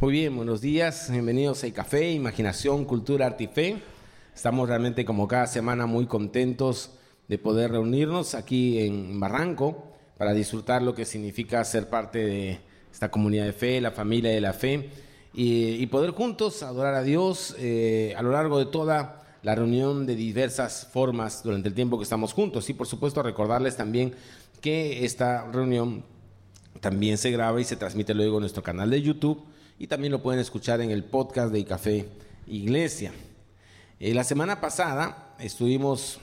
Muy bien, buenos días, bienvenidos a Café, Imaginación, Cultura, Arte y Fe. Estamos realmente como cada semana muy contentos de poder reunirnos aquí en Barranco para disfrutar lo que significa ser parte de esta comunidad de fe, la familia de la fe, y, poder juntos adorar a Dios eh, a lo largo de toda la reunión de diversas formas durante el tiempo que estamos juntos. Y por supuesto recordarles también que esta reunión también se graba y se transmite luego en nuestro canal de YouTube y también lo pueden escuchar en el podcast de Café Iglesia. Eh, la semana pasada estuvimos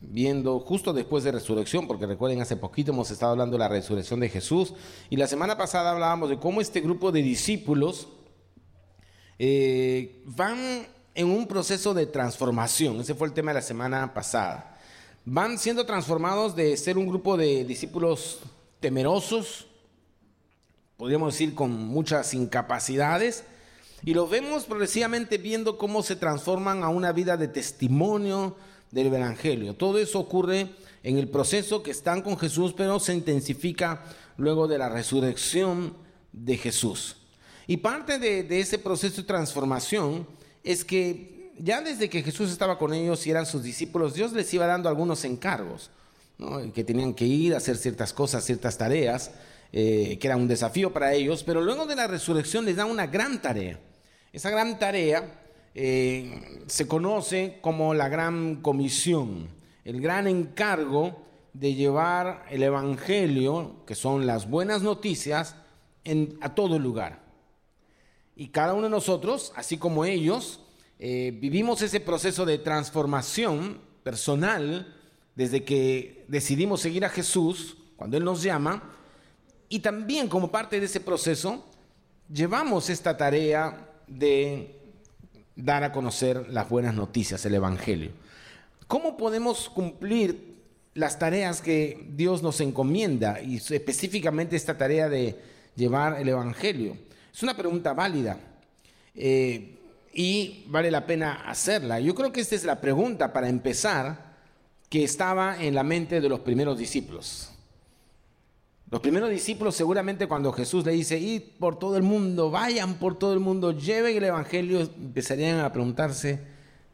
viendo justo después de resurrección, porque recuerden, hace poquito hemos estado hablando de la resurrección de Jesús, y la semana pasada hablábamos de cómo este grupo de discípulos eh, van en un proceso de transformación, ese fue el tema de la semana pasada. Van siendo transformados de ser un grupo de discípulos temerosos, podríamos decir con muchas incapacidades, y los vemos progresivamente viendo cómo se transforman a una vida de testimonio, del Evangelio. Todo eso ocurre en el proceso que están con Jesús, pero se intensifica luego de la resurrección de Jesús. Y parte de, ese proceso de transformación es que ya desde que Jesús estaba con ellos y eran sus discípulos, Dios les iba dando algunos encargos, que tenían que ir a hacer ciertas cosas, ciertas tareas, eh, que era un desafío para ellos, pero luego de la resurrección les da una gran tarea. Esa gran tarea eh, se conoce como la gran comisión, el gran encargo de llevar el Evangelio, que son las buenas noticias, a todo lugar. Y cada uno de nosotros, así como ellos, eh, vivimos ese proceso de transformación personal desde que decidimos seguir a Jesús, cuando Él nos llama, y también como parte de ese proceso, llevamos esta tarea de dar a conocer las buenas noticias, el Evangelio. ¿Cómo podemos cumplir las tareas que Dios nos encomienda y específicamente esta tarea de llevar el Evangelio? Es una pregunta válida eh, y vale la pena hacerla. Yo creo que esta es la pregunta para empezar que estaba en la mente de los primeros discípulos. Los primeros discípulos seguramente cuando Jesús le dice, id por todo el mundo, vayan por todo el mundo, lleven el Evangelio, empezarían a preguntarse,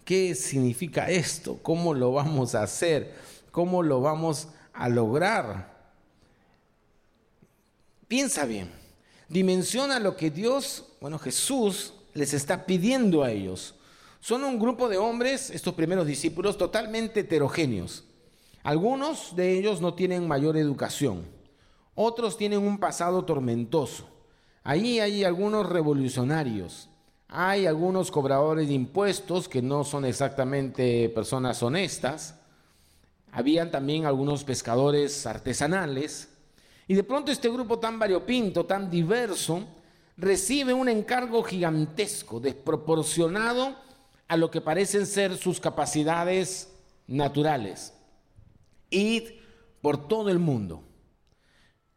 ¿qué significa esto? ¿Cómo lo vamos a hacer? ¿Cómo lo vamos a lograr? Piensa bien, dimensiona lo que Dios, bueno, Jesús les está pidiendo a ellos. Son un grupo de hombres, estos primeros discípulos, totalmente heterogéneos. Algunos de ellos no tienen mayor educación otros tienen un pasado tormentoso. Allí hay algunos revolucionarios. Hay algunos cobradores de impuestos que no son exactamente personas honestas. Habían también algunos pescadores artesanales. Y de pronto este grupo tan variopinto, tan diverso, recibe un encargo gigantesco, desproporcionado a lo que parecen ser sus capacidades naturales. Id por todo el mundo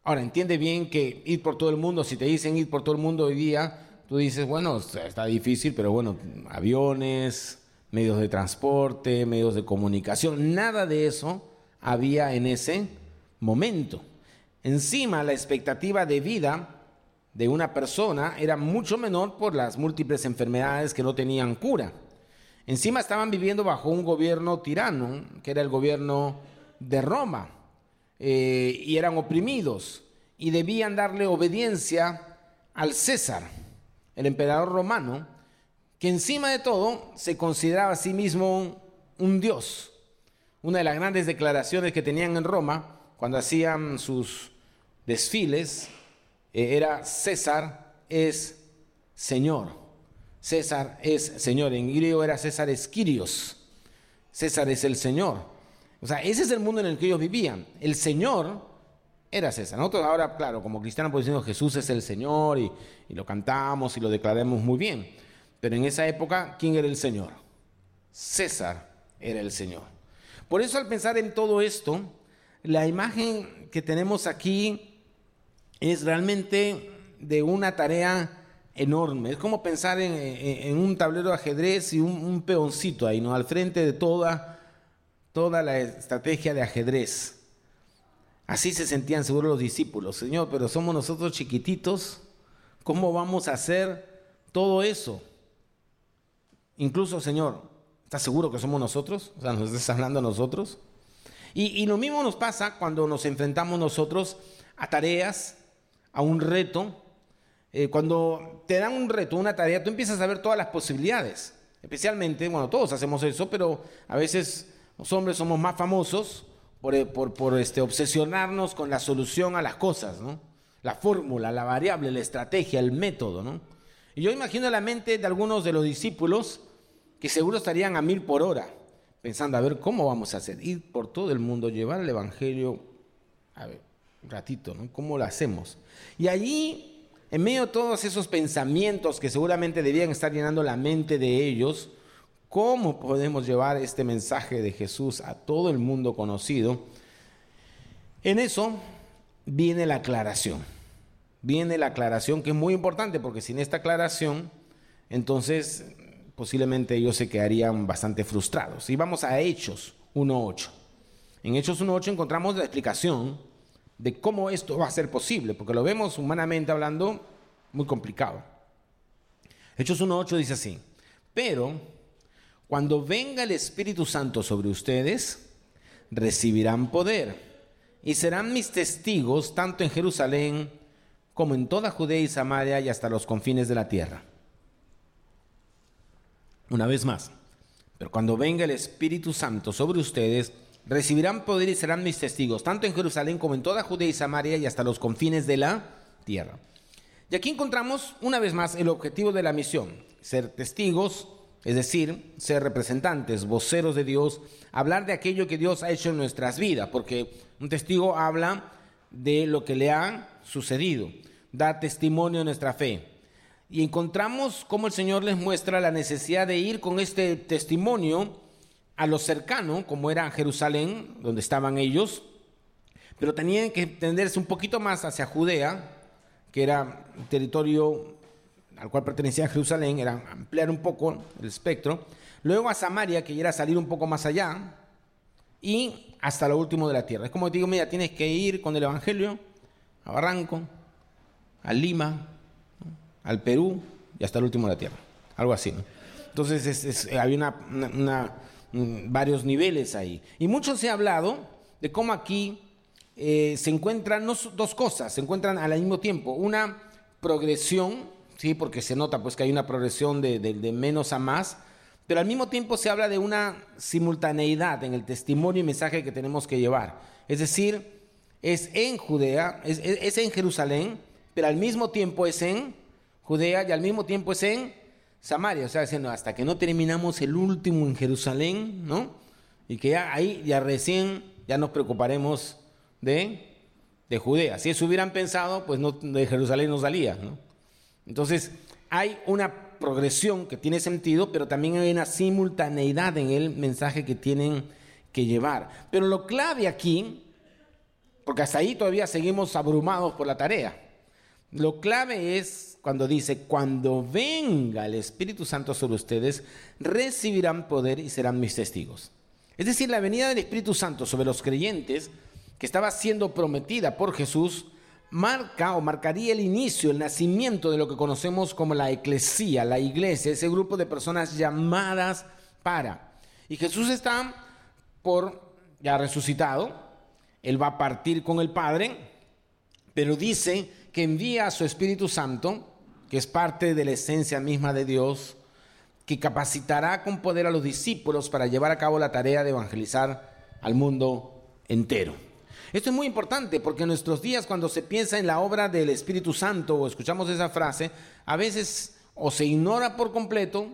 Ahora, entiende bien que ir por todo el mundo, si te dicen ir por todo el mundo hoy día, tú dices, bueno, está difícil, pero bueno, aviones, medios de transporte, medios de comunicación, nada de eso había en ese momento. Encima, la expectativa de vida de una persona era mucho menor por las múltiples enfermedades que no tenían cura. Encima estaban viviendo bajo un gobierno tirano, que era el gobierno de Roma. Eh, y eran oprimidos y debían darle obediencia al César, el emperador romano, que encima de todo se consideraba a sí mismo un dios. Una de las grandes declaraciones que tenían en Roma cuando hacían sus desfiles eh, era César es Señor. César es Señor. En griego era César Esquirios. César es el Señor. O sea, ese es el mundo en el que ellos vivían. El Señor era César. Nosotros ahora, claro, como cristianos, pues diciendo Jesús es el Señor y, lo cantamos y lo declaramos muy bien. Pero en esa época, ¿quién era el Señor? César era el Señor. Por eso al pensar en todo esto, la imagen que tenemos aquí es realmente de una tarea enorme. Es como pensar en, un tablero de ajedrez y un, un, peoncito ahí, ¿no? Al frente de toda toda la estrategia de ajedrez. Así se sentían seguros los discípulos. Señor, pero somos nosotros chiquititos. ¿Cómo vamos a hacer todo eso. Incluso, Señor, ¿estás seguro que somos nosotros? O sea, ¿nos estás hablando a nosotros? Y, lo mismo nos pasa cuando nos enfrentamos nosotros a tareas, a un reto. Eh, cuando te dan un reto, una tarea, tú empiezas a ver todas las posibilidades. Especialmente, bueno, todos hacemos eso, pero a veces los hombres somos más famosos por, eh, por, este, obsesionarnos con la solución a las cosas, ¿no? La fórmula, la variable, la estrategia, el método, ¿no? Y yo imagino la mente de algunos de los discípulos que seguro estarían a mil por hora, pensando, a ver, ¿cómo vamos a hacer? Ir por todo el mundo, llevar el Evangelio, a ver, un ratito, ¿no? ¿Cómo lo hacemos? Y allí, en medio de todos esos pensamientos que seguramente debían estar llenando la mente de ellos, ¿cómo podemos llevar este mensaje de Jesús a todo el mundo conocido? En eso viene la aclaración. Viene la aclaración que es muy importante porque sin esta aclaración, entonces posiblemente ellos se quedarían bastante frustrados. Y vamos a Hechos 1.8. En Hechos 1.8 encontramos la explicación de cómo esto va a ser posible, porque lo vemos humanamente hablando muy complicado. Hechos 1.8 dice así, pero cuando venga el Espíritu Santo sobre ustedes, recibirán poder y serán mis testigos tanto en Jerusalén como en toda Judea y Samaria y hasta los confines de la tierra. Una vez más, pero cuando venga el Espíritu Santo sobre ustedes, recibirán poder y serán mis testigos, tanto en Jerusalén como en toda Judea y Samaria y hasta los confines de la tierra. Y aquí encontramos una vez más el objetivo de la misión, ser testigos, es decir, ser representantes, voceros de Dios, hablar de aquello que Dios ha hecho en nuestras vidas, porque un testigo habla de lo que le ha sucedido, da testimonio de nuestra fe. Y encontramos cómo el Señor les muestra la necesidad de ir con este testimonio a lo cercano, como era Jerusalén, donde estaban ellos, pero tenían que extenderse un poquito más hacia Judea, que era territorio al cual pertenecía Jerusalén, era ampliar un poco el espectro, luego a Samaria, que era salir un poco más allá, y hasta lo último de la tierra. Es como te digo, mira, tienes que ir con el Evangelio a Barranco, a Lima, al Perú y hasta el último de la tierra. Algo así, ¿no? Entonces había una, varios niveles ahí. Y mucho se ha hablado de cómo aquí eh, se encuentran dos cosas, se encuentran al mismo tiempo. Una progresión, ¿sí? porque se nota pues, que hay una progresión de, menos a más, pero al mismo tiempo se habla de una simultaneidad en el testimonio y mensaje que tenemos que llevar. Es decir, es en Judea, es en Jerusalén, pero al mismo tiempo es en Judea y al mismo tiempo es en Samaria. O sea, diciendo, hasta que no terminamos el último en Jerusalén, ¿no? Y que ya ahí, ya recién, ya nos preocuparemos de, de Judea. Si eso hubieran pensado, pues no, de Jerusalén no salía, ¿no? Entonces, hay una progresión que tiene sentido, pero también hay una simultaneidad en el mensaje que tienen que llevar. Pero lo clave aquí, porque hasta ahí todavía seguimos abrumados por la tarea, lo clave es cuando dice, cuando venga el Espíritu Santo sobre ustedes, recibirán poder y serán mis testigos. Es decir, la venida del Espíritu Santo sobre los creyentes, que estaba siendo prometida por Jesús, marca o marcaría el inicio, el nacimiento de lo que conocemos como la eclesía, la iglesia, ese grupo de personas llamadas para. Y Jesús está por, ya resucitado, Él va a partir con el Padre, pero dice que envía a su Espíritu Santo que es parte de la esencia misma de Dios, que capacitará con poder a los discípulos para llevar a cabo la tarea de evangelizar al mundo entero. Esto es muy importante porque en nuestros días cuando se piensa en la obra del Espíritu Santo o escuchamos esa frase, a veces o se ignora por completo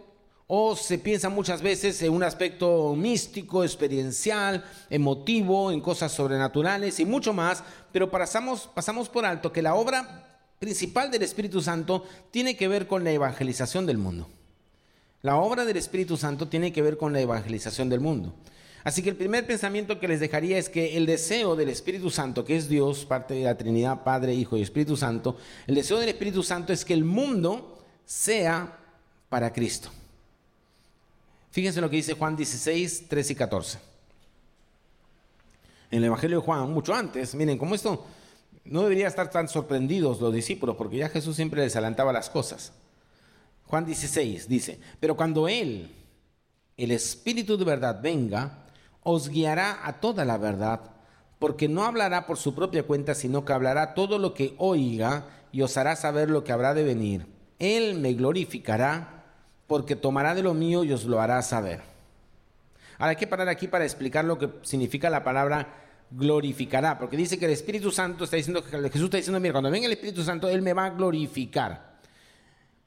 o se piensa muchas veces en un aspecto místico, experiencial, emotivo, en cosas sobrenaturales y mucho más, pero pasamos, pasamos por alto que la obra principal del Espíritu Santo tiene que ver con la evangelización del mundo. La obra del Espíritu Santo tiene que ver con la evangelización del mundo. Así que el primer pensamiento que les dejaría es que el deseo del Espíritu Santo, que es Dios, parte de la Trinidad, Padre, Hijo y Espíritu Santo, el deseo del Espíritu Santo es que el mundo sea para Cristo. Fíjense lo que dice Juan 16, 13 y 14. En el Evangelio de Juan, mucho antes, miren, cómo esto no debería estar tan sorprendidos los discípulos, porque ya Jesús siempre les adelantaba las cosas. Juan 16 dice, pero cuando Él, el Espíritu de verdad, venga, os guiará a toda la verdad, porque no hablará por su propia cuenta, sino que hablará todo lo que oiga y os hará saber lo que habrá de venir. Él me glorificará, porque tomará de lo mío y os lo hará saber. Ahora hay que parar aquí para explicar lo que significa la palabra glorificará, porque dice que el Espíritu Santo está diciendo, Jesús está diciendo, mira, cuando venga el Espíritu Santo, Él me va a glorificar.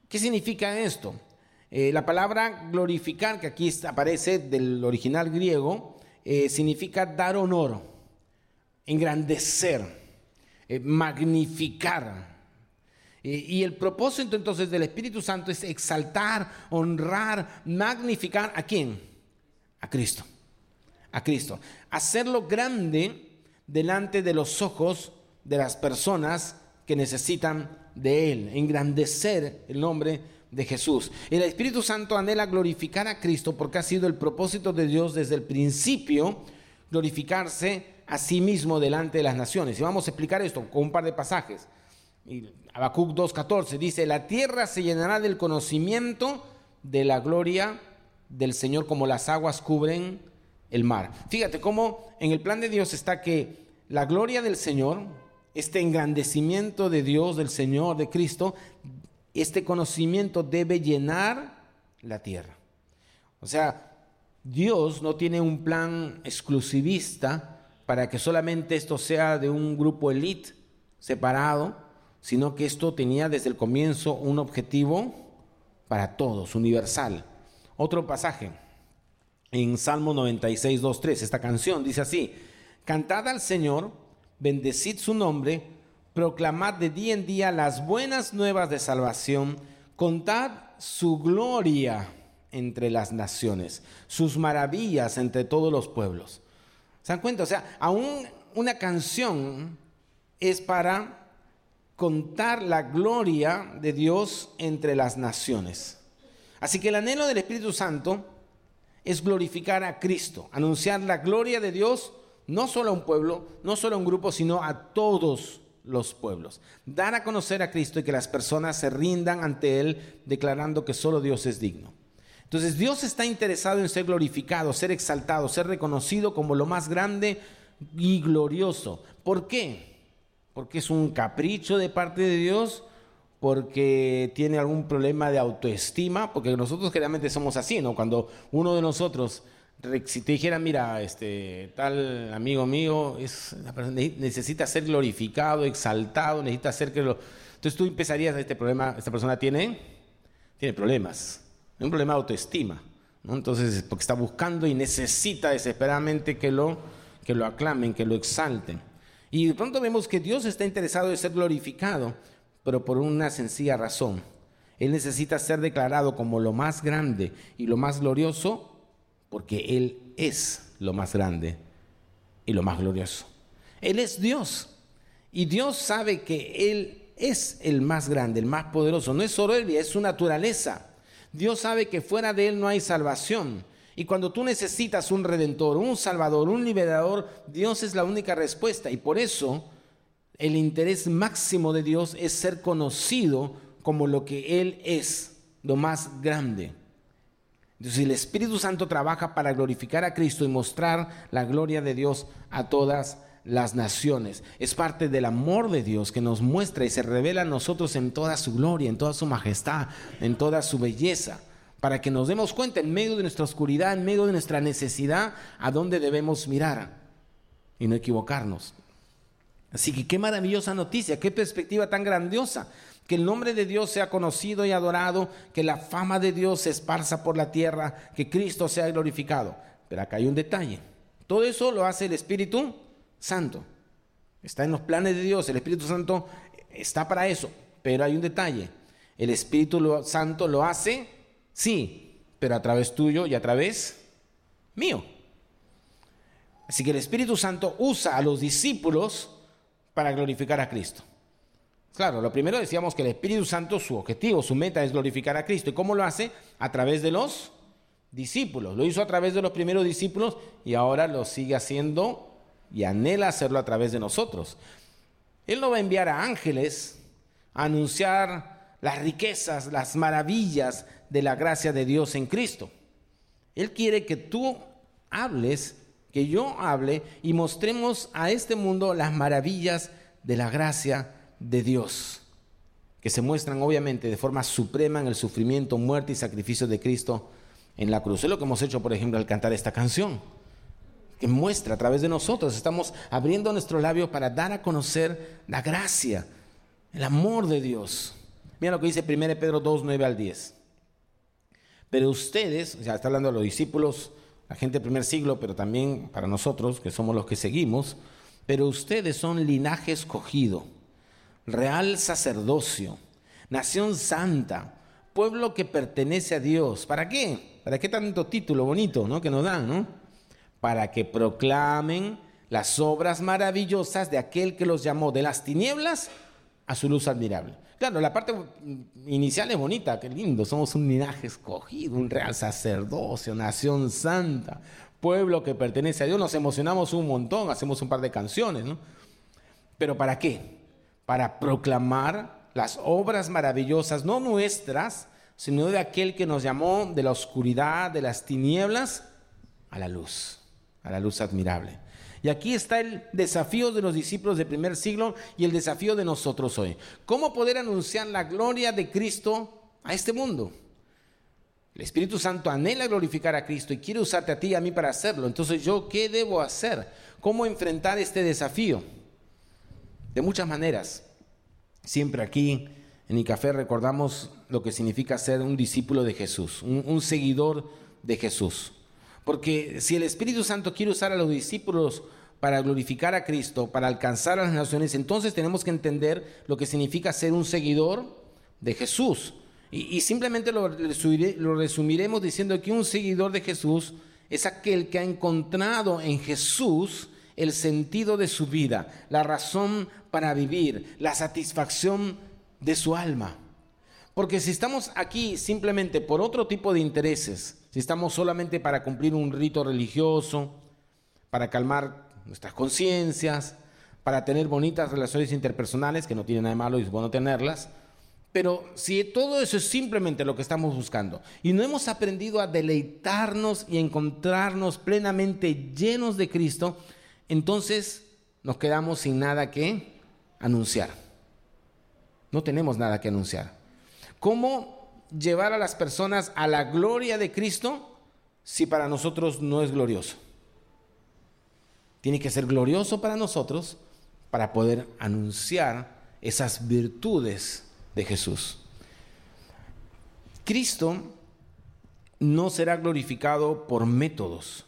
¿Qué significa esto? Eh, la palabra glorificar, que aquí aparece del original griego, eh, significa dar honor, engrandecer, eh, magnificar. y el propósito entonces del Espíritu Santo es exaltar, honrar, magnificar a quién? A Cristo. A Cristo. Hacerlo grande delante de los ojos de las personas que necesitan de Él, engrandecer el nombre de Jesús. El Espíritu Santo anhela glorificar a Cristo porque ha sido el propósito de Dios desde el principio, glorificarse a sí mismo delante de las naciones. Y vamos a explicar esto con un par de pasajes. Habacuc 2.14 dice, la tierra se llenará del conocimiento de la gloria del Señor como las aguas cubren el mar. Fíjate cómo en el plan de Dios está que la gloria del Señor, este engrandecimiento de Dios, del Señor, de Cristo, este conocimiento debe llenar la tierra. O sea, Dios no tiene un plan exclusivista para que solamente esto sea de un grupo elite separado, sino que esto tenía desde el comienzo un objetivo para todos, universal. Otro pasaje en Salmo 96, 2, 3, esta canción dice así, cantad al Señor, bendecid su nombre, proclamad de día en día las buenas nuevas de salvación, contad su gloria entre las naciones, sus maravillas entre todos los pueblos. ¿Se dan cuenta? O sea, aún una canción es para contar la gloria de Dios entre las naciones. Así que el anhelo del Espíritu Santo es glorificar a Cristo, anunciar la gloria de Dios no solo a un pueblo, no solo a un grupo, sino a todos los pueblos. Dar a conocer a Cristo y que las personas se rindan ante Él declarando que solo Dios es digno. Entonces Dios está interesado en ser glorificado, ser exaltado, ser reconocido como lo más grande y glorioso. ¿Por qué? Porque es un capricho de parte de Dios, porque tiene algún problema de autoestima, porque nosotros generalmente somos así, ¿no? Cuando uno de nosotros si te dijera, mira, este tal amigo mío es, necesita ser glorificado, exaltado, necesita ser que lo... Entonces tú empezarías, este problema, esta persona tiene, tiene problemas, un problema de autoestima. Entonces, porque está buscando y necesita desesperadamente que lo, que lo aclamen, que lo exalten. Y de pronto vemos que Dios está interesado en ser glorificado, pero por una sencilla razón. Él necesita ser declarado como lo más grande y lo más glorioso porque Él es lo más grande y lo más glorioso. Él es Dios y Dios sabe que Él es el más grande, el más poderoso. No es soberbia, es su naturaleza. Dios sabe que fuera de Él no hay salvación. Y cuando tú necesitas un redentor, un salvador, un liberador, Dios es la única respuesta. Y por eso el interés máximo de Dios es ser conocido como lo que Él es, lo más grande. Entonces el Espíritu Santo trabaja para glorificar a Cristo y mostrar la gloria de Dios a todas las naciones. Es parte del amor de Dios que nos muestra y se revela a nosotros en toda su gloria, en toda su majestad, en toda su belleza, para que nos demos cuenta en medio de nuestra oscuridad, en medio de nuestra necesidad, a dónde debemos mirar y no equivocarnos. Así que qué maravillosa noticia, qué perspectiva tan grandiosa que el nombre de Dios sea conocido y adorado, que la fama de Dios se esparza por la tierra, que Cristo sea glorificado. Pero acá hay un detalle. Todo eso lo hace el Espíritu Santo. Está en los planes de Dios. El Espíritu Santo está para eso. Pero hay un detalle. El Espíritu Santo lo hace, sí, pero a través tuyo y a través mío. Así que el Espíritu Santo usa a los discípulos para glorificar a Cristo. Claro, lo primero decíamos que el Espíritu Santo, su objetivo, su meta es glorificar a Cristo. ¿Y cómo lo hace? A través de los discípulos. Lo hizo a través de los primeros discípulos y ahora lo sigue haciendo y anhela hacerlo a través de nosotros. Él no va a enviar a ángeles a anunciar las riquezas, las maravillas de la gracia de Dios en Cristo. Él quiere que tú hables, que yo hable y mostremos a este mundo las maravillas de la gracia de Dios, que se muestran obviamente de forma suprema en el sufrimiento, muerte y sacrificio de Cristo en la cruz. Es lo que hemos hecho, por ejemplo, al cantar esta canción, que muestra a través de nosotros, estamos abriendo nuestro labio para dar a conocer la gracia, el amor de Dios. Mira lo que dice 1 Pedro 2, 9 al 10. Pero ustedes, ya está hablando de los discípulos, la gente del primer siglo, pero también para nosotros, que somos los que seguimos, pero ustedes son linaje escogido, real sacerdocio, nación santa, pueblo que pertenece a Dios. ¿Para qué? ¿Para qué tanto título bonito ¿no? que nos dan? ¿no? Para que proclamen las obras maravillosas de aquel que los llamó de las tinieblas a su luz admirable. Claro, la parte inicial es bonita, qué lindo, somos un linaje escogido, un real sacerdocio, nación santa, pueblo que pertenece a Dios, nos emocionamos un montón, hacemos un par de canciones, ¿no? Pero ¿para qué? Para proclamar las obras maravillosas, no nuestras, sino de aquel que nos llamó de la oscuridad, de las tinieblas, a la luz, a la luz admirable. Y aquí está el desafío de los discípulos del primer siglo y el desafío de nosotros hoy. ¿Cómo poder anunciar la gloria de Cristo a este mundo? El Espíritu Santo anhela glorificar a Cristo y quiere usarte a ti y a mí para hacerlo. Entonces, ¿yo qué debo hacer? ¿Cómo enfrentar este desafío? De muchas maneras. Siempre aquí en café recordamos lo que significa ser un discípulo de Jesús, un, seguidor de Jesús. Porque si el Espíritu Santo quiere usar a los discípulos para glorificar a Cristo, para alcanzar a las naciones, entonces tenemos que entender lo que significa ser un seguidor de Jesús. Y, simplemente lo resumiremos diciendo que un seguidor de Jesús es aquel que ha encontrado en Jesús el sentido de su vida, la razón para vivir, la satisfacción de su alma. Porque si estamos aquí simplemente por otro tipo de intereses, si estamos solamente para cumplir un rito religioso, para calmar nuestras conciencias, para tener bonitas relaciones interpersonales, que no tiene nada de malo y es bueno tenerlas, pero si todo eso es simplemente lo que estamos buscando y no hemos aprendido a deleitarnos y encontrarnos plenamente llenos de Cristo, entonces nos quedamos sin nada que anunciar. No tenemos nada que anunciar. ¿Cómo llevar a las personas a la gloria de Cristo si para nosotros no es glorioso? Tiene que ser glorioso para nosotros para poder anunciar esas virtudes de Jesús. Cristo no será glorificado por métodos.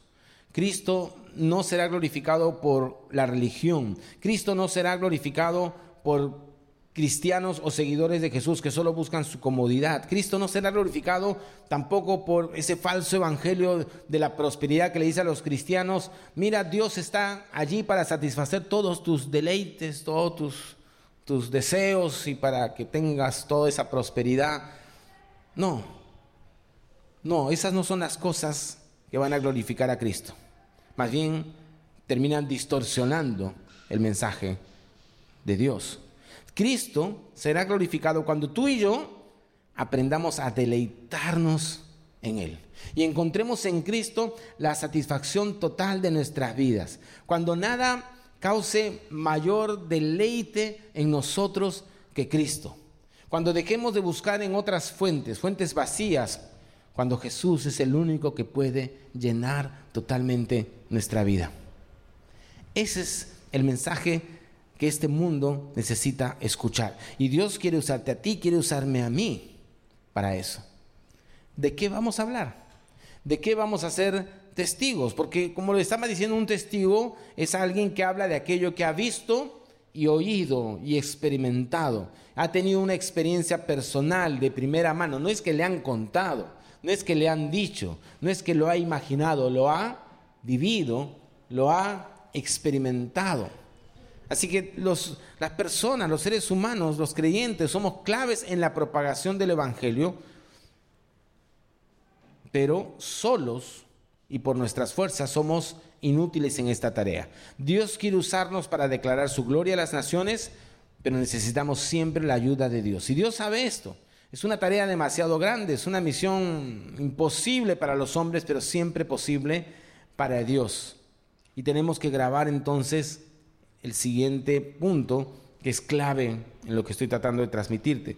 Cristo no será glorificado por la religión. Cristo no será glorificado por cristianos o seguidores de Jesús que solo buscan su comodidad. Cristo no será glorificado tampoco por ese falso evangelio de la prosperidad que le dice a los cristianos, mira, Dios está allí para satisfacer todos tus deleites, todos tus, tus deseos y para que tengas toda esa prosperidad. No, no, esas no son las cosas que van a glorificar a Cristo. Más bien terminan distorsionando el mensaje de Dios. Cristo será glorificado cuando tú y yo aprendamos a deleitarnos en Él y encontremos en Cristo la satisfacción total de nuestras vidas. Cuando nada cause mayor deleite en nosotros que Cristo. Cuando dejemos de buscar en otras fuentes, fuentes vacías, cuando Jesús es el único que puede llenar totalmente nuestra vida. Ese es el mensaje que este mundo necesita escuchar. Y Dios quiere usarte a ti, quiere usarme a mí para eso. ¿De qué vamos a hablar? ¿De qué vamos a ser testigos? Porque como lo estaba diciendo, un testigo es alguien que habla de aquello que ha visto y oído y experimentado. Ha tenido una experiencia personal de primera mano. No es que le han contado, no es que le han dicho, no es que lo ha imaginado, lo ha vivido, lo ha experimentado. Así que las personas, los seres humanos, los creyentes, somos claves en la propagación del Evangelio, pero solos y por nuestras fuerzas somos inútiles en esta tarea. Dios quiere usarnos para declarar su gloria a las naciones, pero necesitamos siempre la ayuda de Dios. Y Dios sabe esto. Es una tarea demasiado grande, es una misión imposible para los hombres, pero siempre posible para Dios. Y tenemos que grabar entonces el siguiente punto que es clave en lo que estoy tratando de transmitirte.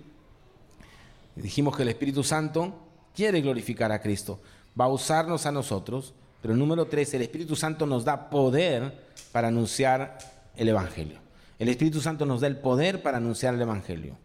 Dijimos que el Espíritu Santo quiere glorificar a Cristo, va a usarnos a nosotros, pero número tres, el Espíritu Santo nos da poder para anunciar el Evangelio. El Espíritu Santo nos da el poder para anunciar el Evangelio.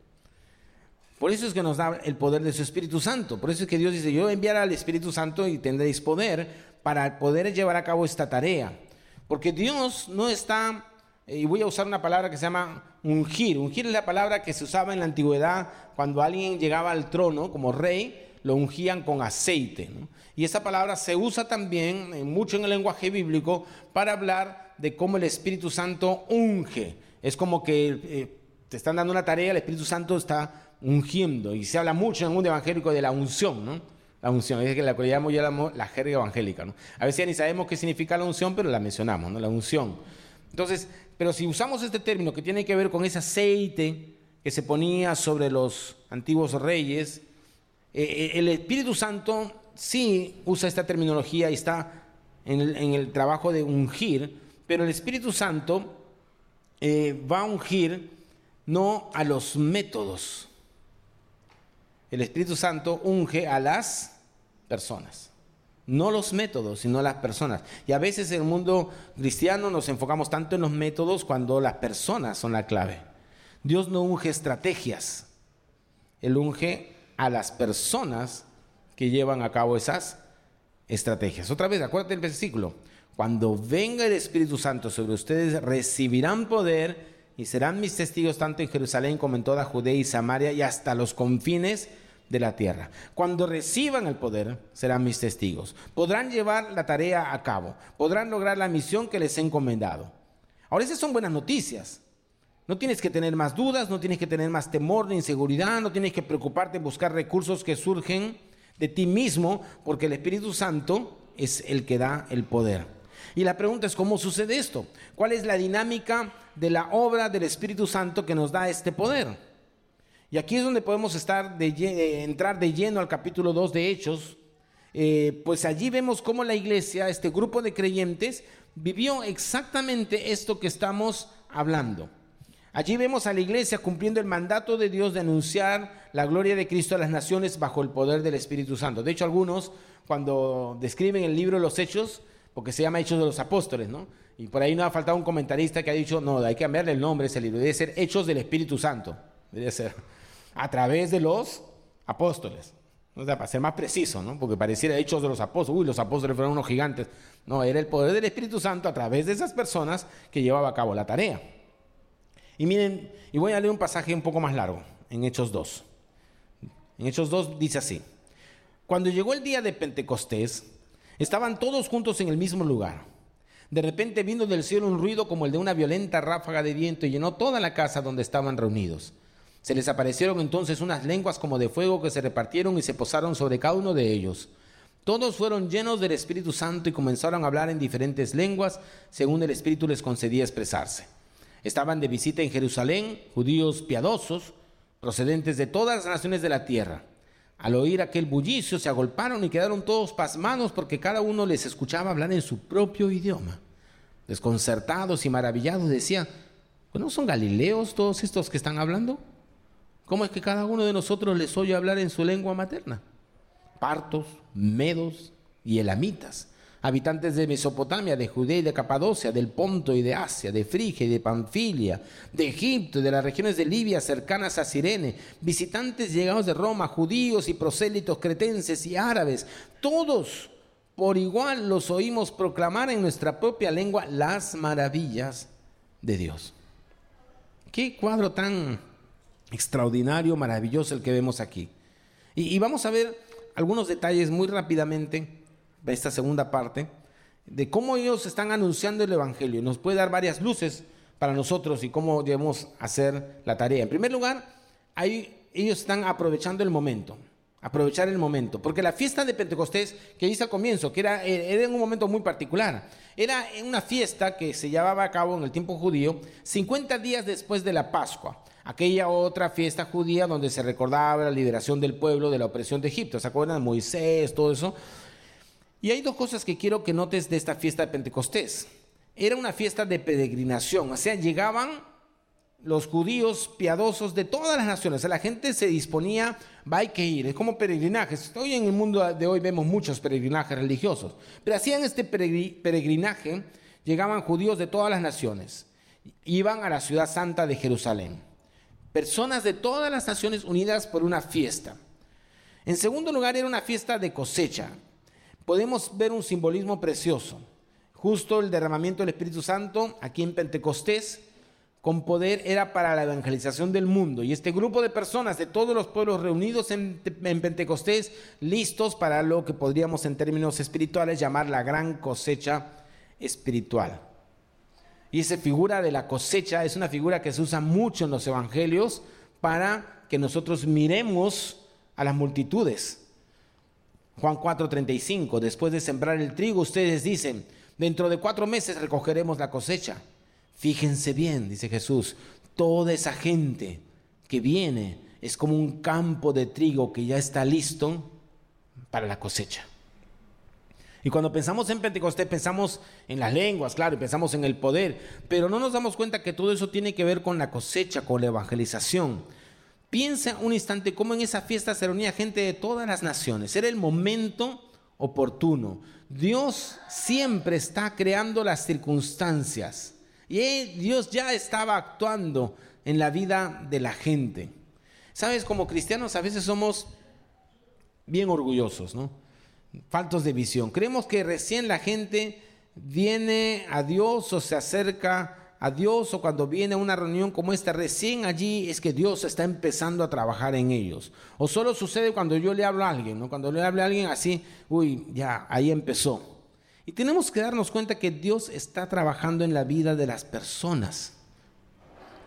Por eso es que nos da el poder de su Espíritu Santo. Por eso es que Dios dice, yo enviaré al Espíritu Santo y tendréis poder para poder llevar a cabo esta tarea. Porque Dios no está, y voy a usar una palabra que se llama ungir. Ungir es la palabra que se usaba en la antigüedad cuando alguien llegaba al trono como rey, lo ungían con aceite. Y esa palabra se usa también eh, mucho en el lenguaje bíblico para hablar de cómo el Espíritu Santo unge. Es como que eh, te están dando una tarea, el Espíritu Santo está ungiendo. Y se habla mucho en el mundo evangélico de la unción, ¿no? La unción, es que la llamo ya la, jerga evangélica, ¿no? A veces ya ni sabemos qué significa la unción, pero la mencionamos, ¿no? La unción. Entonces, pero si usamos este término que tiene que ver con ese aceite que se ponía sobre los antiguos reyes, eh, eh, el Espíritu Santo sí usa esta terminología y está en el, trabajo de ungir, pero el Espíritu Santo eh, va a ungir no a los métodos, el Espíritu Santo unge a las personas. No los métodos, sino las personas. Y a veces en el mundo cristiano nos enfocamos tanto en los métodos cuando las personas son la clave. Dios no unge estrategias. Él unge a las personas que llevan a cabo esas estrategias. Otra vez, acuérdate del versículo. Cuando venga el Espíritu Santo sobre ustedes, recibirán poder y serán mis testigos tanto en Jerusalén como en toda Judea y Samaria y hasta los confines de la tierra. Cuando reciban el poder, serán mis testigos. Podrán llevar la tarea a cabo, podrán lograr la misión que les he encomendado. Ahora, esas son buenas noticias. No tienes que tener más dudas, no tienes que tener más temor ni inseguridad, no tienes que preocuparte en buscar recursos que surgen de ti mismo, porque el Espíritu Santo es el que da el poder. Y la pregunta es, ¿cómo sucede esto? ¿Cuál es la dinámica de la obra del Espíritu Santo que nos da este poder? Y aquí es donde podemos estar de, eh, entrar de lleno al capítulo 2 de Hechos, eh, pues allí vemos cómo la iglesia, este grupo de creyentes, vivió exactamente esto que estamos hablando. Allí vemos a la iglesia cumpliendo el mandato de Dios de anunciar la gloria de Cristo a las naciones bajo el poder del Espíritu Santo. De hecho, algunos, cuando describen el libro los Hechos, porque se llama Hechos de los Apóstoles, ¿no? Y por ahí no ha faltado un comentarista que ha dicho, no, hay que cambiarle el nombre a ese libro, debe ser Hechos del Espíritu Santo, debe ser a través de los apóstoles. O sea, para ser más preciso, ¿no? Porque pareciera Hechos de los Apóstoles, uy, los apóstoles fueron unos gigantes. No, era el poder del Espíritu Santo a través de esas personas que llevaba a cabo la tarea. Y miren, y voy a leer un pasaje un poco más largo, en Hechos 2. En Hechos 2 dice así, cuando llegó el día de Pentecostés, Estaban todos juntos en el mismo lugar. De repente vino del cielo un ruido como el de una violenta ráfaga de viento y llenó toda la casa donde estaban reunidos. Se les aparecieron entonces unas lenguas como de fuego que se repartieron y se posaron sobre cada uno de ellos. Todos fueron llenos del Espíritu Santo y comenzaron a hablar en diferentes lenguas según el Espíritu les concedía expresarse. Estaban de visita en Jerusalén judíos piadosos procedentes de todas las naciones de la tierra. Al oír aquel bullicio se agolparon y quedaron todos pasmados porque cada uno les escuchaba hablar en su propio idioma. Desconcertados y maravillados decían, ¿no son galileos todos estos que están hablando? ¿Cómo es que cada uno de nosotros les oye hablar en su lengua materna? Partos, medos y elamitas habitantes de Mesopotamia, de Judea y de Capadocia, del Ponto y de Asia, de Frigia y de Panfilia, de Egipto y de las regiones de Libia cercanas a Sirene, visitantes llegados de Roma, judíos y prosélitos cretenses y árabes, todos por igual los oímos proclamar en nuestra propia lengua las maravillas de Dios. Qué cuadro tan extraordinario, maravilloso el que vemos aquí. Y, y vamos a ver algunos detalles muy rápidamente esta segunda parte, de cómo ellos están anunciando el Evangelio. Nos puede dar varias luces para nosotros y cómo debemos hacer la tarea. En primer lugar, ahí ellos están aprovechando el momento, aprovechar el momento, porque la fiesta de Pentecostés que hice al comienzo, que era, era en un momento muy particular, era una fiesta que se llevaba a cabo en el tiempo judío 50 días después de la Pascua. aquella otra fiesta judía donde se recordaba la liberación del pueblo de la opresión de Egipto. ¿Se acuerdan Moisés, todo eso? Y hay dos cosas que quiero que notes de esta fiesta de Pentecostés. Era una fiesta de peregrinación, o sea, llegaban los judíos piadosos de todas las naciones. O sea, la gente se disponía, va hay que ir, es como peregrinajes. Hoy en el mundo de hoy vemos muchos peregrinajes religiosos, pero hacían este peregrinaje, llegaban judíos de todas las naciones, iban a la ciudad santa de Jerusalén personas de todas las naciones unidas por una fiesta. En segundo lugar, era una fiesta de cosecha. Podemos ver un simbolismo precioso. Justo el derramamiento del Espíritu Santo aquí en Pentecostés con poder era para la evangelización del mundo. Y este grupo de personas de todos los pueblos reunidos en, en, Pentecostés, listos para lo que podríamos en términos espirituales llamar la gran cosecha espiritual. Y esa figura de la cosecha es una figura que se usa mucho en los evangelios para que nosotros miremos a las multitudes. Juan 4:35, después de sembrar el trigo, ustedes dicen, dentro de cuatro meses recogeremos la cosecha. Fíjense bien, dice Jesús, toda esa gente que viene es como un campo de trigo que ya está listo para la cosecha. Y cuando pensamos en Pentecostés, pensamos en las lenguas, claro, y pensamos en el poder, pero no nos damos cuenta que todo eso tiene que ver con la cosecha, con la evangelización. Piensa un instante cómo en esa fiesta se reunía gente de todas las naciones. Era el momento oportuno. Dios siempre está creando las circunstancias. Y Dios ya estaba actuando en la vida de la gente. Sabes, como cristianos a veces somos bien orgullosos, ¿no? faltos de visión. Creemos que recién la gente viene a Dios o se acerca a Dios o cuando viene a una reunión como esta, recién allí es que Dios está empezando a trabajar en ellos. O solo sucede cuando yo le hablo a alguien, ¿no? Cuando le hablo a alguien así, uy, ya, ahí empezó. Y tenemos que darnos cuenta que Dios está trabajando en la vida de las personas,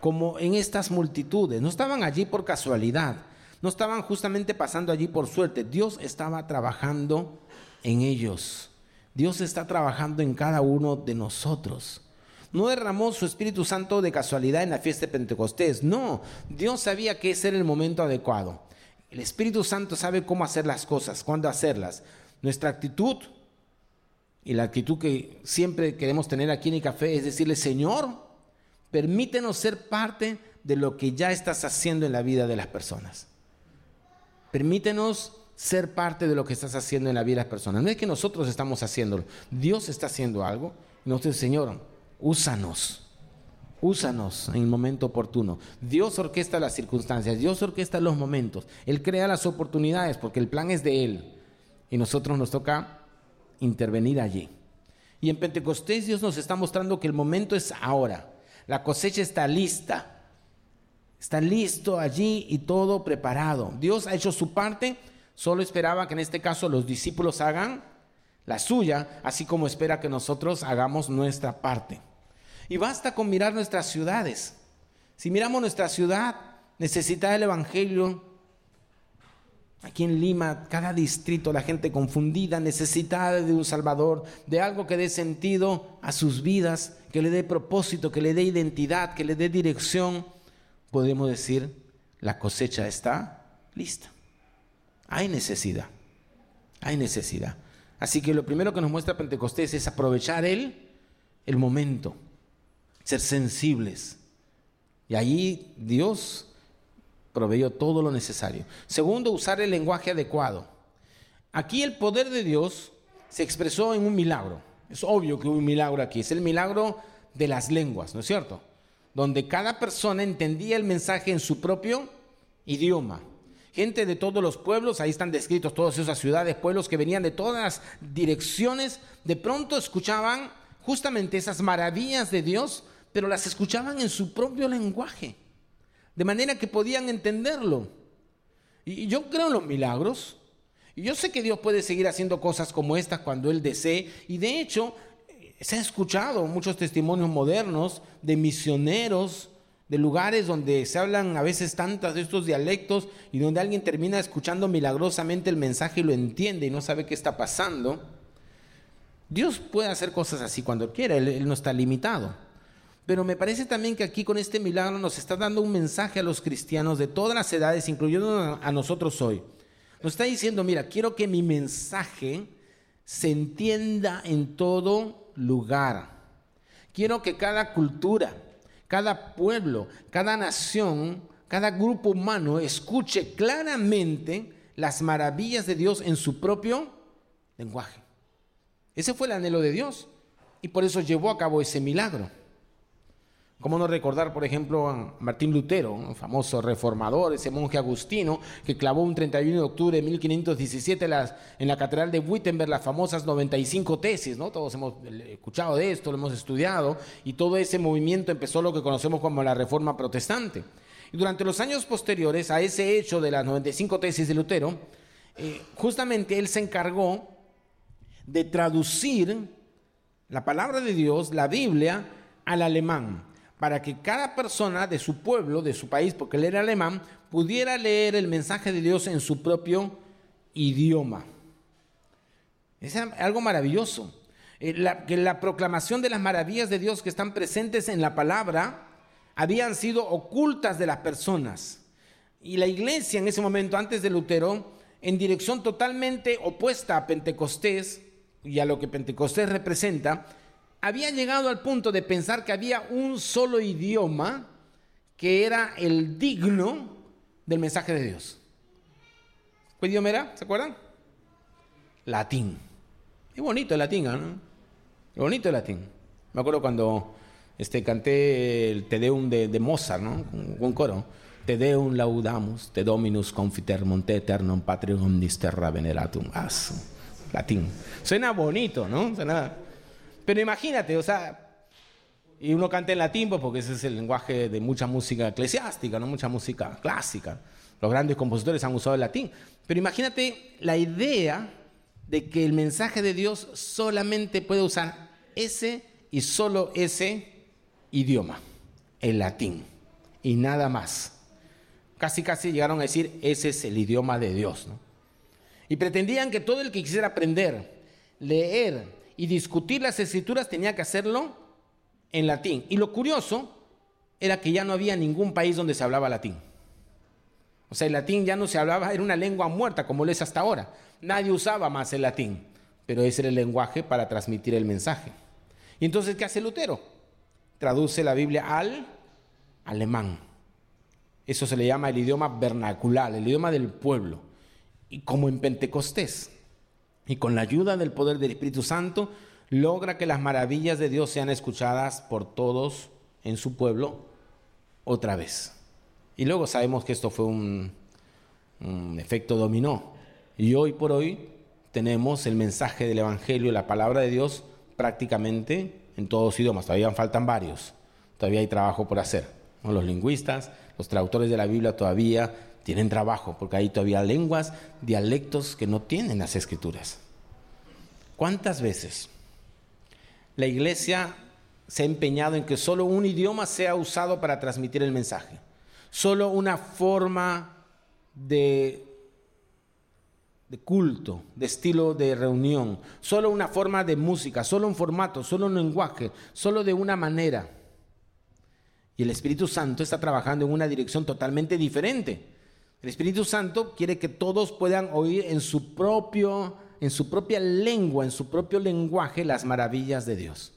como en estas multitudes. No estaban allí por casualidad, no estaban justamente pasando allí por suerte. Dios estaba trabajando en ellos. Dios está trabajando en cada uno de nosotros. No derramó su Espíritu Santo de casualidad en la fiesta de Pentecostés. No, Dios sabía que ese era el momento adecuado. El Espíritu Santo sabe cómo hacer las cosas, cuándo hacerlas. Nuestra actitud y la actitud que siempre queremos tener aquí en el café es decirle, Señor, permítenos ser parte de lo que ya estás haciendo en la vida de las personas. Permítenos ser parte de lo que estás haciendo en la vida de las personas. No es que nosotros estamos haciéndolo, Dios está haciendo algo. Y nosotros, Señor, úsanos, úsanos en el momento oportuno. Dios orquesta las circunstancias, Dios orquesta los momentos, Él crea las oportunidades porque el plan es de Él. Y nosotros nos toca intervenir allí. Y en Pentecostés Dios nos está mostrando que el momento es ahora. La cosecha está lista. Está listo allí y todo preparado. Dios ha hecho su parte Solo esperaba que en este caso los discípulos hagan la suya, así como espera que nosotros hagamos nuestra parte. Y basta con mirar nuestras ciudades. Si miramos nuestra ciudad, necesita el Evangelio. Aquí en Lima, cada distrito, la gente confundida, necesitada de un Salvador, de algo que dé sentido a sus vidas, que le dé propósito, que le dé identidad, que le dé dirección. Podemos decir, la cosecha está lista. Hay necesidad, hay necesidad. Así que lo primero que nos muestra Pentecostés es aprovechar el, el momento, ser sensibles. Y allí Dios proveyó todo lo necesario. Segundo, usar el lenguaje adecuado. Aquí el poder de Dios se expresó en un milagro. Es obvio que hubo un milagro aquí. Es el milagro de las lenguas, ¿no es cierto? Donde cada persona entendía el mensaje en su propio idioma gente de todos los pueblos, ahí están descritos todas esas ciudades, pueblos que venían de todas direcciones, de pronto escuchaban justamente esas maravillas de Dios, pero las escuchaban en su propio lenguaje, de manera que podían entenderlo. Y yo creo en los milagros, y yo sé que Dios puede seguir haciendo cosas como estas cuando Él desee, y de hecho se ha escuchado muchos testimonios modernos de misioneros, de lugares donde se hablan a veces tantos de estos dialectos y donde alguien termina escuchando milagrosamente el mensaje y lo entiende y no sabe qué está pasando. Dios puede hacer cosas así cuando quiera, Él, no está limitado. Pero me parece también que aquí con este milagro nos está dando un mensaje a los cristianos de todas las edades, incluyendo a nosotros hoy. Nos está diciendo, mira, quiero que mi mensaje se entienda en todo lugar. Quiero que cada cultura, cada pueblo, cada nación, cada grupo humano escuche claramente las maravillas de Dios en su propio lenguaje. Ese fue el anhelo de Dios y por eso llevó a cabo ese milagro. ¿Cómo no recordar, por ejemplo, a Martín Lutero, un famoso reformador, ese monje agustino que clavó un 31 de octubre de 1517 en la catedral de Wittenberg las famosas 95 tesis, ¿no? Todos hemos escuchado de esto, lo hemos estudiado, y todo ese movimiento empezó lo que conocemos como la Reforma Protestante. Y durante los años posteriores a ese hecho de las 95 tesis de Lutero, eh, justamente él se encargó de traducir la palabra de Dios, la Biblia, al alemán para que cada persona de su pueblo, de su país, porque él era alemán, pudiera leer el mensaje de Dios en su propio idioma. Es algo maravilloso. Eh, que la proclamación de las maravillas de Dios que están presentes en la palabra habían sido ocultas de las personas. Y la iglesia en ese momento, antes de Lutero, en dirección totalmente opuesta a Pentecostés y a lo que Pentecostés representa, había llegado al punto de pensar que había un solo idioma que era el digno del mensaje de Dios. ¿Qué idioma era? ¿Se acuerdan? Latín. Qué bonito el latín, ¿no? Qué bonito el latín. Me acuerdo cuando este, canté el Te Deum de, Mozart, ¿no? Un coro. Te Deum laudamus, te Dominus confiter monte eternum patria omnis terra veneratum. Ah, latín. Suena bonito, ¿no? Suena pero imagínate, o sea, y uno canta en latín pues, porque ese es el lenguaje de mucha música eclesiástica, no mucha música clásica. Los grandes compositores han usado el latín. Pero imagínate la idea de que el mensaje de Dios solamente puede usar ese y solo ese idioma, el latín, y nada más. Casi, casi llegaron a decir, ese es el idioma de Dios. Y pretendían que todo el que quisiera aprender, leer, y discutir las escrituras tenía que hacerlo en latín. Y lo curioso era que ya no había ningún país donde se hablaba latín. O sea, el latín ya no se hablaba, era una lengua muerta como lo es hasta ahora. Nadie usaba más el latín, pero ese era el lenguaje para transmitir el mensaje. Y entonces, ¿qué hace Lutero? Traduce la Biblia al alemán. Eso se le llama el idioma vernacular, el idioma del pueblo. Y como en Pentecostés, y con la ayuda del poder del Espíritu Santo logra que las maravillas de Dios sean escuchadas por todos en su pueblo otra vez. Y luego sabemos que esto fue un, efecto dominó. Y hoy por hoy tenemos el mensaje del Evangelio, la palabra de Dios prácticamente en todos los idiomas. Todavía faltan varios. Todavía hay trabajo por hacer. Los lingüistas, los traductores de la Biblia todavía tienen trabajo, porque hay todavía lenguas, dialectos que no tienen las escrituras. ¿Cuántas veces la iglesia se ha empeñado en que solo un idioma sea usado para transmitir el mensaje? Solo una forma de, de culto, de estilo de reunión, solo una forma de música, solo un formato, solo un lenguaje, solo de una manera. Y el Espíritu Santo está trabajando en una dirección totalmente diferente. El Espíritu Santo quiere que todos puedan oír en su propio en su propia lengua, en su propio lenguaje las maravillas de Dios.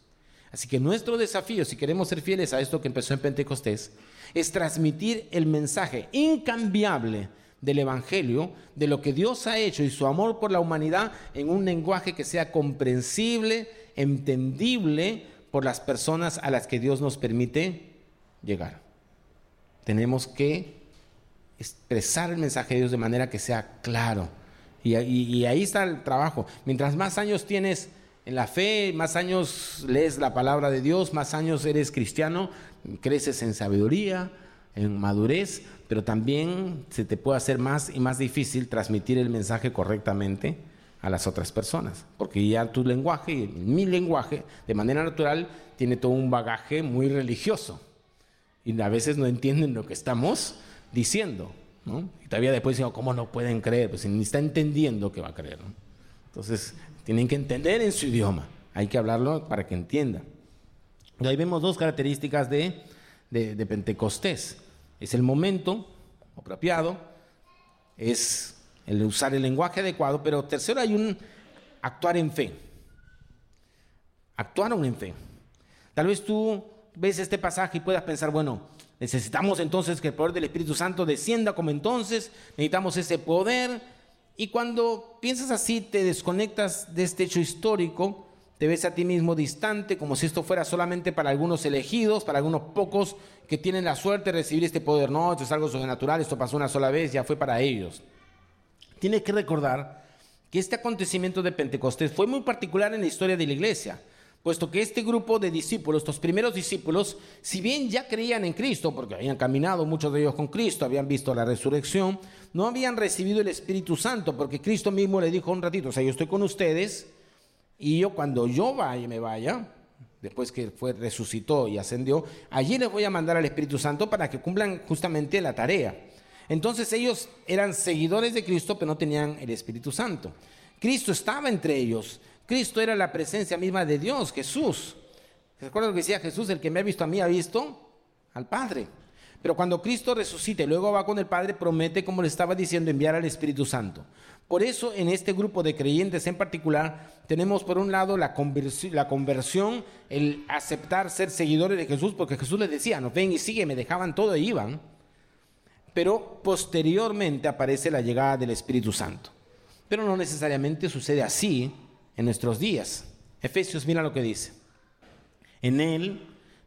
Así que nuestro desafío, si queremos ser fieles a esto que empezó en Pentecostés, es transmitir el mensaje incambiable del Evangelio, de lo que Dios ha hecho y su amor por la humanidad en un lenguaje que sea comprensible, entendible por las personas a las que Dios nos permite llegar. Tenemos que expresar el mensaje de Dios de manera que sea claro. Y, ahí está el trabajo. Mientras más años tienes en la fe, más años lees la palabra de Dios, más años eres cristiano, creces en sabiduría, en madurez, pero también se te puede hacer más y más difícil transmitir el mensaje correctamente a las otras personas, porque ya tu lenguaje, mi lenguaje, de manera natural, tiene todo un bagaje muy religioso y a veces no entienden lo que estamos diciendo. Y todavía después digo, ¿cómo no pueden creer? Pues ni está entendiendo que va a creer. Entonces, tienen que entender en su idioma. Hay que hablarlo para que entienda. Y ahí vemos dos características de, de Pentecostés. Es el momento apropiado, es el usar el lenguaje adecuado, pero tercero hay un actuar en fe. Actuaron en fe. Tal vez tú ves este pasaje y puedas pensar, bueno, necesitamos entonces que el poder del Espíritu Santo descienda como entonces, necesitamos ese poder. Y cuando piensas así, te desconectas de este hecho histórico, te ves a ti mismo distante, como si esto fuera solamente para algunos elegidos, para algunos pocos que tienen la suerte de recibir este poder. No, esto es algo sobrenatural, esto pasó una sola vez, ya fue para ellos. Tienes que recordar que este acontecimiento de Pentecostés fue muy particular en la historia de la iglesia puesto que este grupo de discípulos, estos primeros discípulos, si bien ya creían en Cristo, porque habían caminado muchos de ellos con Cristo, habían visto la resurrección, no habían recibido el Espíritu Santo, porque Cristo mismo le dijo un ratito, o sea, yo estoy con ustedes, y yo cuando yo vaya, me vaya, después que fue resucitó y ascendió, allí les voy a mandar al Espíritu Santo para que cumplan justamente la tarea. Entonces ellos eran seguidores de Cristo, pero no tenían el Espíritu Santo. Cristo estaba entre ellos, Cristo era la presencia misma de Dios, Jesús. ¿Recuerda lo que decía Jesús? El que me ha visto a mí ha visto al Padre. Pero cuando Cristo resucite y luego va con el Padre, promete, como le estaba diciendo, enviar al Espíritu Santo. Por eso en este grupo de creyentes en particular tenemos por un lado la, la conversión, el aceptar ser seguidores de Jesús, porque Jesús les decía, no ven y sigue, me dejaban todo y iban. Pero posteriormente aparece la llegada del Espíritu Santo. Pero no necesariamente sucede así en nuestros días. Efesios, mira lo que dice. En él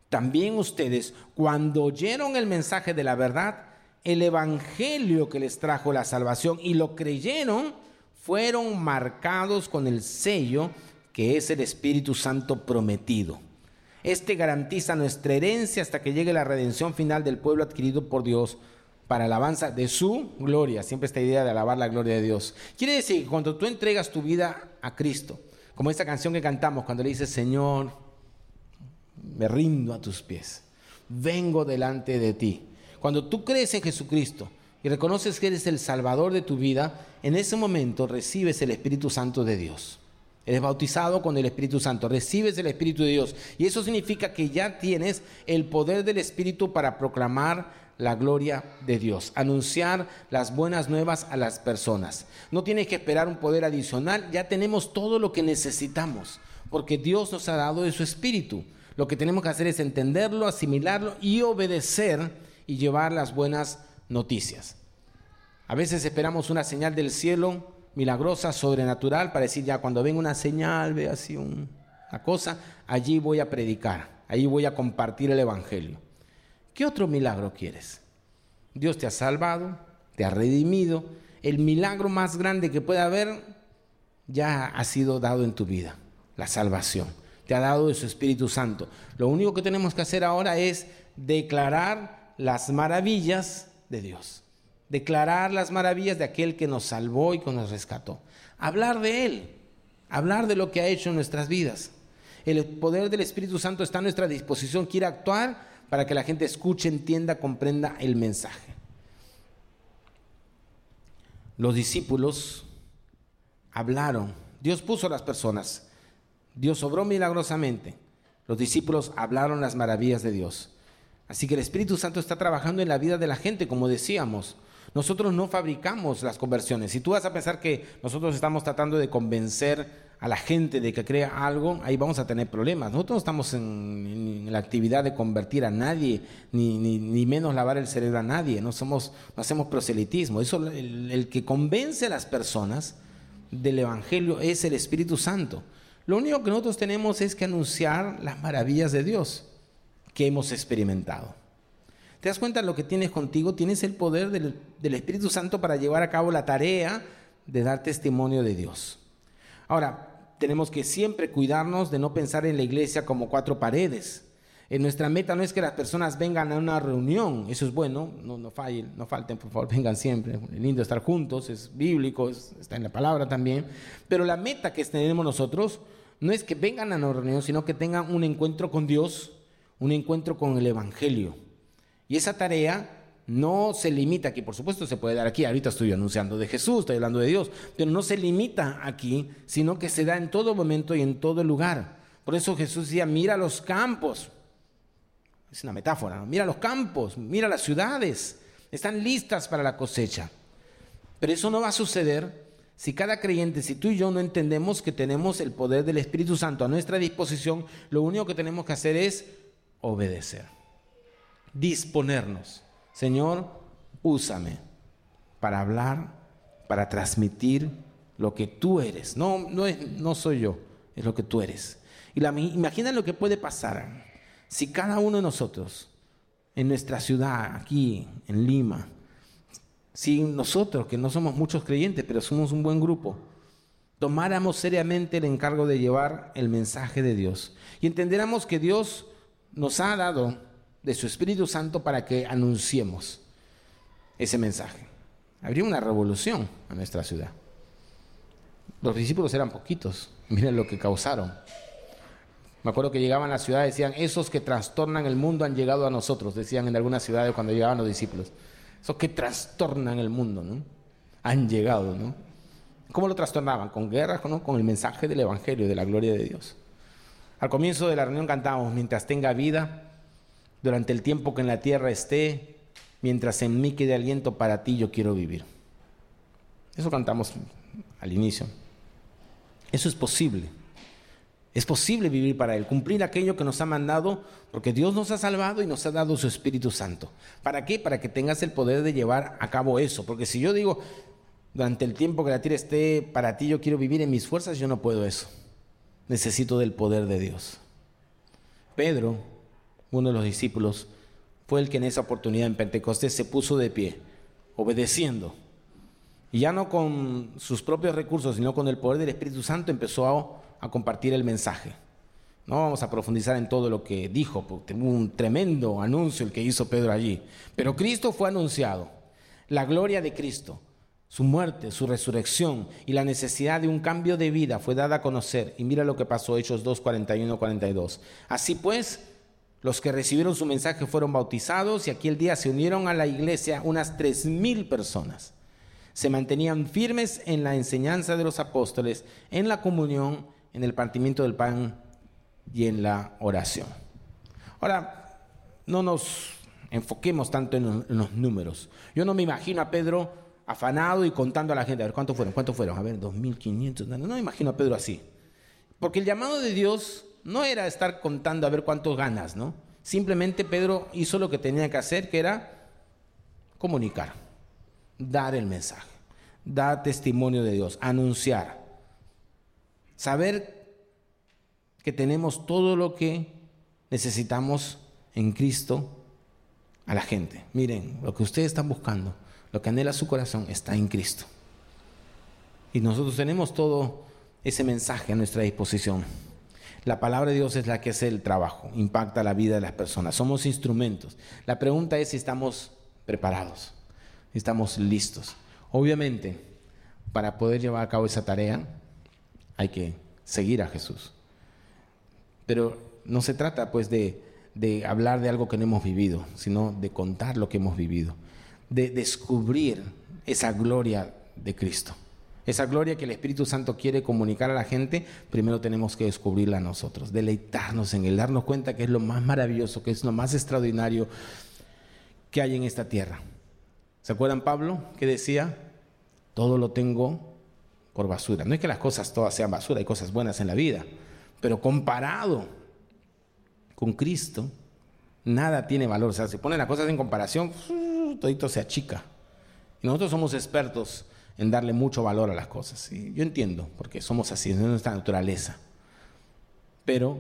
también ustedes, cuando oyeron el mensaje de la verdad, el evangelio que les trajo la salvación y lo creyeron, fueron marcados con el sello que es el Espíritu Santo prometido. Este garantiza nuestra herencia hasta que llegue la redención final del pueblo adquirido por Dios para alabanza de su gloria. Siempre esta idea de alabar la gloria de Dios. Quiere decir que cuando tú entregas tu vida a Cristo, como esta canción que cantamos cuando le dices, Señor, me rindo a tus pies, vengo delante de ti. Cuando tú crees en Jesucristo y reconoces que eres el Salvador de tu vida, en ese momento recibes el Espíritu Santo de Dios. Eres bautizado con el Espíritu Santo, recibes el Espíritu de Dios. Y eso significa que ya tienes el poder del Espíritu para proclamar la gloria de Dios, anunciar las buenas nuevas a las personas. No tienes que esperar un poder adicional, ya tenemos todo lo que necesitamos, porque Dios nos ha dado de su espíritu. Lo que tenemos que hacer es entenderlo, asimilarlo y obedecer y llevar las buenas noticias. A veces esperamos una señal del cielo milagrosa, sobrenatural, para decir ya cuando venga una señal, ve así una cosa, allí voy a predicar, allí voy a compartir el Evangelio. ¿Qué otro milagro quieres? Dios te ha salvado, te ha redimido. El milagro más grande que puede haber ya ha sido dado en tu vida, la salvación. Te ha dado de su Espíritu Santo. Lo único que tenemos que hacer ahora es declarar las maravillas de Dios. Declarar las maravillas de aquel que nos salvó y que nos rescató. Hablar de Él. Hablar de lo que ha hecho en nuestras vidas. El poder del Espíritu Santo está a nuestra disposición. Quiere actuar para que la gente escuche, entienda, comprenda el mensaje. Los discípulos hablaron, Dios puso a las personas, Dios obró milagrosamente, los discípulos hablaron las maravillas de Dios. Así que el Espíritu Santo está trabajando en la vida de la gente, como decíamos. Nosotros no fabricamos las conversiones. Si tú vas a pensar que nosotros estamos tratando de convencer a la gente de que crea algo, ahí vamos a tener problemas. Nosotros no estamos en, la actividad de convertir a nadie, ni, ni, menos lavar el cerebro a nadie. No, somos, no hacemos proselitismo. Eso, el, el que convence a las personas del Evangelio es el Espíritu Santo. Lo único que nosotros tenemos es que anunciar las maravillas de Dios que hemos experimentado. ¿Te das cuenta de lo que tienes contigo? Tienes el poder del, Espíritu Santo para llevar a cabo la tarea de dar testimonio de Dios. Ahora, tenemos que siempre cuidarnos de no pensar en la iglesia como cuatro paredes. En nuestra meta no es que las personas vengan a una reunión, eso es bueno, no, no, no falten, por favor, vengan siempre. Es lindo estar juntos, es bíblico, está en la palabra también. Pero la meta que tenemos nosotros no es que vengan a una reunión, sino que tengan un encuentro con Dios, un encuentro con el Evangelio. Y esa tarea no se limita aquí, por supuesto se puede dar aquí, ahorita estoy anunciando de Jesús, estoy hablando de Dios, pero no se limita aquí, sino que se da en todo momento y en todo lugar. Por eso Jesús decía, mira los campos, es una metáfora, mira los campos, mira las ciudades, están listas para la cosecha. Pero eso no va a suceder si cada creyente, si tú y yo no entendemos que tenemos el poder del Espíritu Santo a nuestra disposición, lo único que tenemos que hacer es obedecer, disponernos. Señor, úsame para hablar, para transmitir lo que tú eres. No, no, es, no soy yo, es lo que tú eres. Y la, imagina lo que puede pasar si cada uno de nosotros, en nuestra ciudad, aquí en Lima, si nosotros, que no somos muchos creyentes, pero somos un buen grupo, tomáramos seriamente el encargo de llevar el mensaje de Dios y entendiéramos que Dios nos ha dado de su Espíritu Santo para que anunciemos ese mensaje. Habría una revolución a nuestra ciudad. Los discípulos eran poquitos, miren lo que causaron. Me acuerdo que llegaban a la ciudad y decían, esos que trastornan el mundo han llegado a nosotros, decían en algunas ciudades cuando llegaban los discípulos. Esos que trastornan el mundo, ¿no? Han llegado, ¿no? ¿Cómo lo trastornaban? Con guerras, ¿no? Con el mensaje del Evangelio, de la gloria de Dios. Al comienzo de la reunión cantábamos, mientras tenga vida, durante el tiempo que en la tierra esté, mientras en mí quede aliento para ti, yo quiero vivir. Eso cantamos al inicio. Eso es posible. Es posible vivir para Él, cumplir aquello que nos ha mandado, porque Dios nos ha salvado y nos ha dado su Espíritu Santo. ¿Para qué? Para que tengas el poder de llevar a cabo eso. Porque si yo digo, durante el tiempo que la tierra esté para ti, yo quiero vivir en mis fuerzas, yo no puedo eso. Necesito del poder de Dios. Pedro, uno de los discípulos, fue el que en esa oportunidad en Pentecostés se puso de pie, obedeciendo. Y ya no con sus propios recursos, sino con el poder del Espíritu Santo empezó a compartir el mensaje. No vamos a profundizar en todo lo que dijo, porque tuvo un tremendo anuncio el que hizo Pedro allí. Pero Cristo fue anunciado, la gloria de Cristo, su muerte, su resurrección y la necesidad de un cambio de vida fue dada a conocer. Y mira lo que pasó, Hechos 2, 41, 42. Así pues, los que recibieron su mensaje fueron bautizados y aquel día se unieron a la iglesia unas tres mil personas. Se mantenían firmes en la enseñanza de los apóstoles, en la comunión, en el partimiento del pan y en la oración. Ahora, no nos enfoquemos tanto en los, números. Yo no me imagino a Pedro afanado y contando a la gente, a ver, ¿cuántos fueron? ¿Cuántos fueron? A ver, 2.500. No, no me imagino a Pedro así. Porque el llamado de Dios no era estar contando a ver cuántos ganas, ¿no? Simplemente Pedro hizo lo que tenía que hacer, que era comunicar, dar el mensaje, dar testimonio de Dios, anunciar. Saber que tenemos todo lo que necesitamos en Cristo a la gente. Miren, lo que ustedes están buscando, lo que anhela su corazón, está en Cristo. Y nosotros tenemos todo ese mensaje a nuestra disposición. La palabra de Dios es la que hace el trabajo, impacta la vida de las personas. Somos instrumentos. La pregunta es si estamos preparados, si estamos listos. Obviamente, para poder llevar a cabo esa tarea, hay que seguir a Jesús. Pero no se trata pues de, hablar de algo que no hemos vivido, sino de contar lo que hemos vivido, de descubrir esa gloria de Cristo. Esa gloria que el Espíritu Santo quiere comunicar a la gente, primero tenemos que descubrirla nosotros, deleitarnos en él, darnos cuenta que es lo más maravilloso, que es lo más extraordinario que hay en esta tierra. ¿Se acuerdan Pablo que decía, todo lo tengo por basura. No es que las cosas todas sean basura, hay cosas buenas en la vida, pero comparado con Cristo, nada tiene valor. O sea, si ponen las cosas en comparación, todito se achica. Y nosotros somos expertos en darle mucho valor a las cosas. Y yo entiendo, porque somos así, es nuestra naturaleza. Pero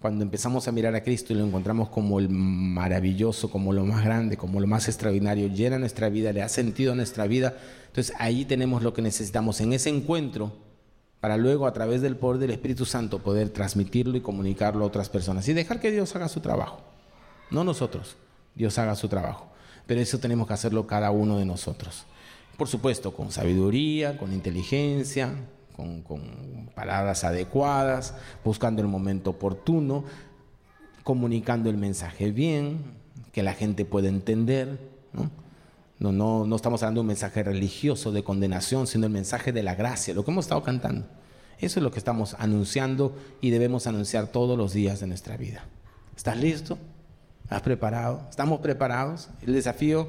cuando empezamos a mirar a Cristo y lo encontramos como el maravilloso, como lo más grande, como lo más extraordinario, llena nuestra vida, le ha sentido a nuestra vida, entonces ahí tenemos lo que necesitamos en ese encuentro para luego a través del poder del Espíritu Santo poder transmitirlo y comunicarlo a otras personas y dejar que Dios haga su trabajo. No nosotros, Dios haga su trabajo. Pero eso tenemos que hacerlo cada uno de nosotros. Por supuesto, con sabiduría, con inteligencia, con, palabras adecuadas, buscando el momento oportuno, comunicando el mensaje bien, que la gente pueda entender. ¿no? No, no, no estamos hablando de un mensaje religioso de condenación, sino el mensaje de la gracia, lo que hemos estado cantando. Eso es lo que estamos anunciando y debemos anunciar todos los días de nuestra vida. ¿Estás listo? ¿Has preparado? ¿Estamos preparados? El desafío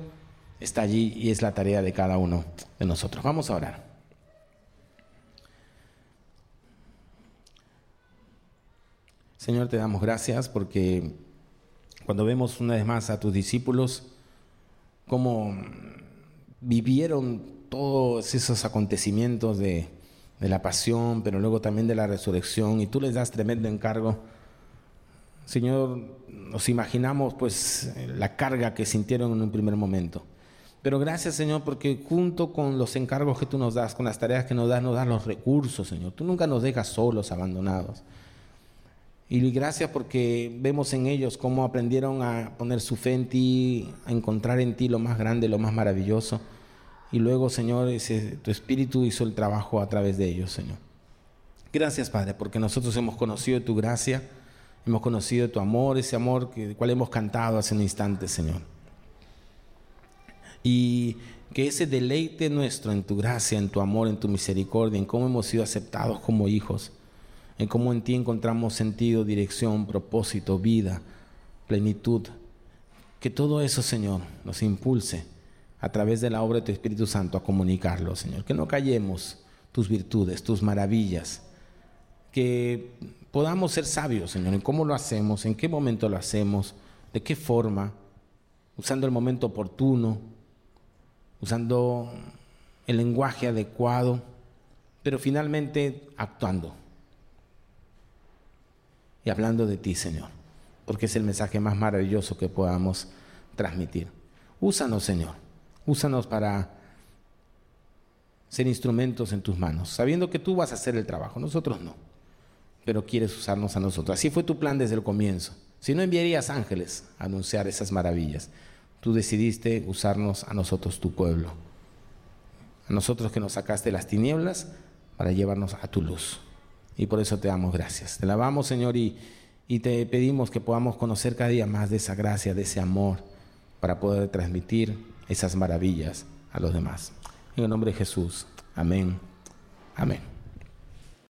está allí y es la tarea de cada uno de nosotros. Vamos a orar. Señor, te damos gracias porque cuando vemos una vez más a tus discípulos, cómo vivieron todos esos acontecimientos de, la pasión, pero luego también de la resurrección, y tú les das tremendo encargo. Señor, nos imaginamos pues la carga que sintieron en un primer momento. Pero gracias Señor porque junto con los encargos que tú nos das, con las tareas que nos das, nos das los recursos Señor. Tú nunca nos dejas solos, abandonados. Y gracias porque vemos en ellos cómo aprendieron a poner su fe en ti, a encontrar en ti lo más grande, lo más maravilloso. Y luego, Señor, tu Espíritu hizo el trabajo a través de ellos, Señor. Gracias, Padre, porque nosotros hemos conocido tu gracia, hemos conocido tu amor, ese amor que, cual hemos cantado hace un instante, Señor. Y que ese deleite nuestro en tu gracia, en tu amor, en tu misericordia, en cómo hemos sido aceptados como hijos, en cómo en ti encontramos sentido, dirección, propósito, vida, plenitud. Que todo eso, Señor, nos impulse a través de la obra de tu Espíritu Santo a comunicarlo, Señor. Que no callemos tus virtudes, tus maravillas. Que podamos ser sabios, Señor, en cómo lo hacemos, en qué momento lo hacemos, de qué forma, usando el momento oportuno, usando el lenguaje adecuado, pero finalmente actuando y hablando de ti, Señor, porque es el mensaje más maravilloso que podamos transmitir. Úsanos, Señor Úsanos para ser instrumentos en tus manos, sabiendo que tú vas a hacer el trabajo, nosotros no, pero quieres usarnos a nosotros. Así fue tu plan desde el comienzo. Si no enviarías ángeles a anunciar esas maravillas, tú decidiste usarnos a nosotros, tu pueblo, a nosotros que nos sacaste las tinieblas para llevarnos a tu luz. Y por eso te damos gracias. Te lavamos, Señor, y, y te pedimos que podamos conocer cada día más de esa gracia, de ese amor, para poder transmitir esas maravillas a los demás. En el nombre de Jesús. Amén. Amén.